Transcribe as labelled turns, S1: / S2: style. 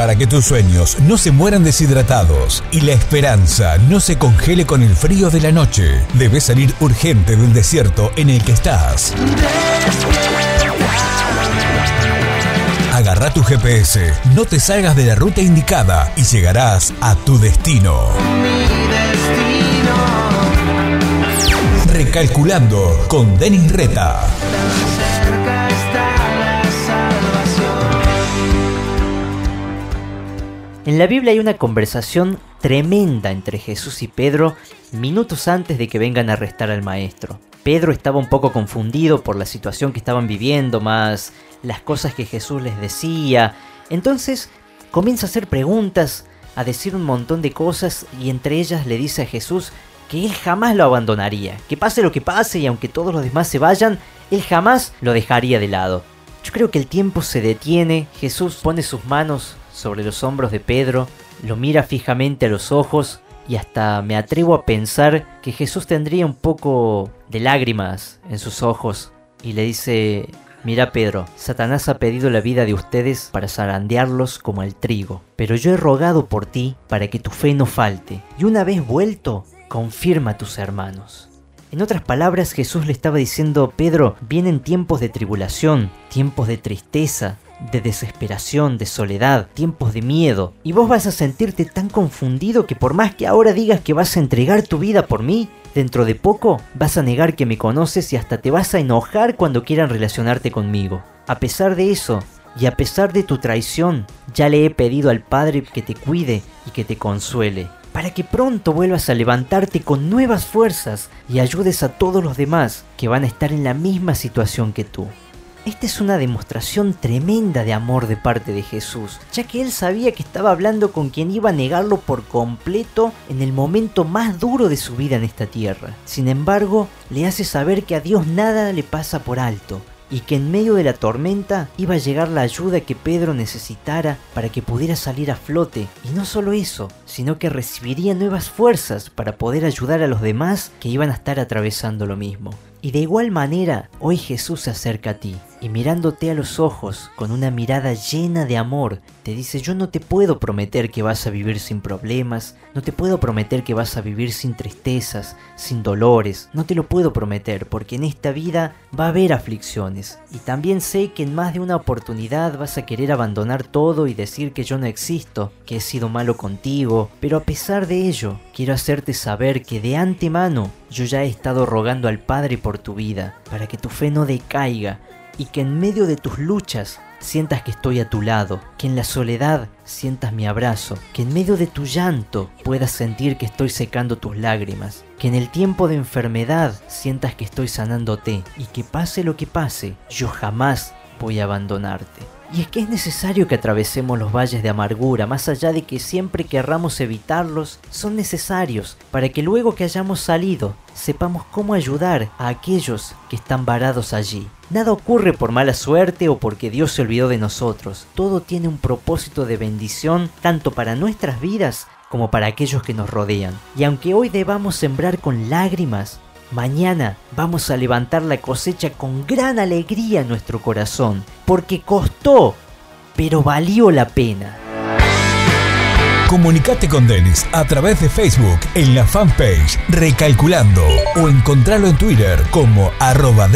S1: Para que tus sueños no se mueran deshidratados y la esperanza no se congele con el frío de la noche, debes salir urgente del desierto en el que estás. Agarra tu GPS, no te salgas de la ruta indicada y llegarás a tu destino. Recalculando con Denis Reta.
S2: En la Biblia hay una conversación tremenda entre Jesús y Pedro minutos antes de que vengan a arrestar al maestro. Pedro estaba un poco confundido por la situación que estaban viviendo, más las cosas que Jesús les decía. Entonces comienza a hacer preguntas, a decir un montón de cosas y entre ellas le dice a Jesús que él jamás lo abandonaría, que pase lo que pase y aunque todos los demás se vayan, él jamás lo dejaría de lado. Yo creo que el tiempo se detiene, Jesús pone sus manos sobre los hombros de Pedro, lo mira fijamente a los ojos y hasta me atrevo a pensar que Jesús tendría un poco de lágrimas en sus ojos y le dice, mira Pedro, Satanás ha pedido la vida de ustedes para zarandearlos como el trigo, pero yo he rogado por ti para que tu fe no falte y una vez vuelto, confirma a tus hermanos. En otras palabras, Jesús le estaba diciendo, Pedro, vienen tiempos de tribulación, tiempos de tristeza, de desesperación, de soledad, tiempos de miedo, y vos vas a sentirte tan confundido que por más que ahora digas que vas a entregar tu vida por mí, dentro de poco vas a negar que me conoces y hasta te vas a enojar cuando quieran relacionarte conmigo. A pesar de eso, y a pesar de tu traición, ya le he pedido al Padre que te cuide y que te consuele, para que pronto vuelvas a levantarte con nuevas fuerzas y ayudes a todos los demás que van a estar en la misma situación que tú. Esta es una demostración tremenda de amor de parte de Jesús, ya que él sabía que estaba hablando con quien iba a negarlo por completo en el momento más duro de su vida en esta tierra. Sin embargo, le hace saber que a Dios nada le pasa por alto, y que en medio de la tormenta iba a llegar la ayuda que Pedro necesitara para que pudiera salir a flote. Y no solo eso, sino que recibiría nuevas fuerzas para poder ayudar a los demás que iban a estar atravesando lo mismo. Y de igual manera, hoy Jesús se acerca a ti y mirándote a los ojos con una mirada llena de amor, te dice, yo no te puedo prometer que vas a vivir sin problemas, no te puedo prometer que vas a vivir sin tristezas, sin dolores, no te lo puedo prometer porque en esta vida va a haber aflicciones. Y también sé que en más de una oportunidad vas a querer abandonar todo y decir que yo no existo, que he sido malo contigo, pero a pesar de ello, quiero hacerte saber que de antemano yo ya he estado rogando al Padre por tu vida, para que tu fe no decaiga, y que en medio de tus luchas sientas que estoy a tu lado, que en la soledad sientas mi abrazo, que en medio de tu llanto puedas sentir que estoy secando tus lágrimas, que en el tiempo de enfermedad sientas que estoy sanándote y que pase lo que pase, yo jamás voy a abandonarte. Y es que es necesario que atravesemos los valles de amargura, más allá de que siempre querramos evitarlos, son necesarios para que luego que hayamos salido sepamos cómo ayudar a aquellos que están varados allí. Nada ocurre por mala suerte o porque Dios se olvidó de nosotros. Todo tiene un propósito de bendición tanto para nuestras vidas como para aquellos que nos rodean. Y aunque hoy debamos sembrar con lágrimas, Mañana vamos a levantar la cosecha con gran alegría en nuestro corazón, porque costó, pero valió la pena.
S1: Comunicate con Denis a través de Facebook en la fanpage Recalculando o encontralo en Twitter como arroba.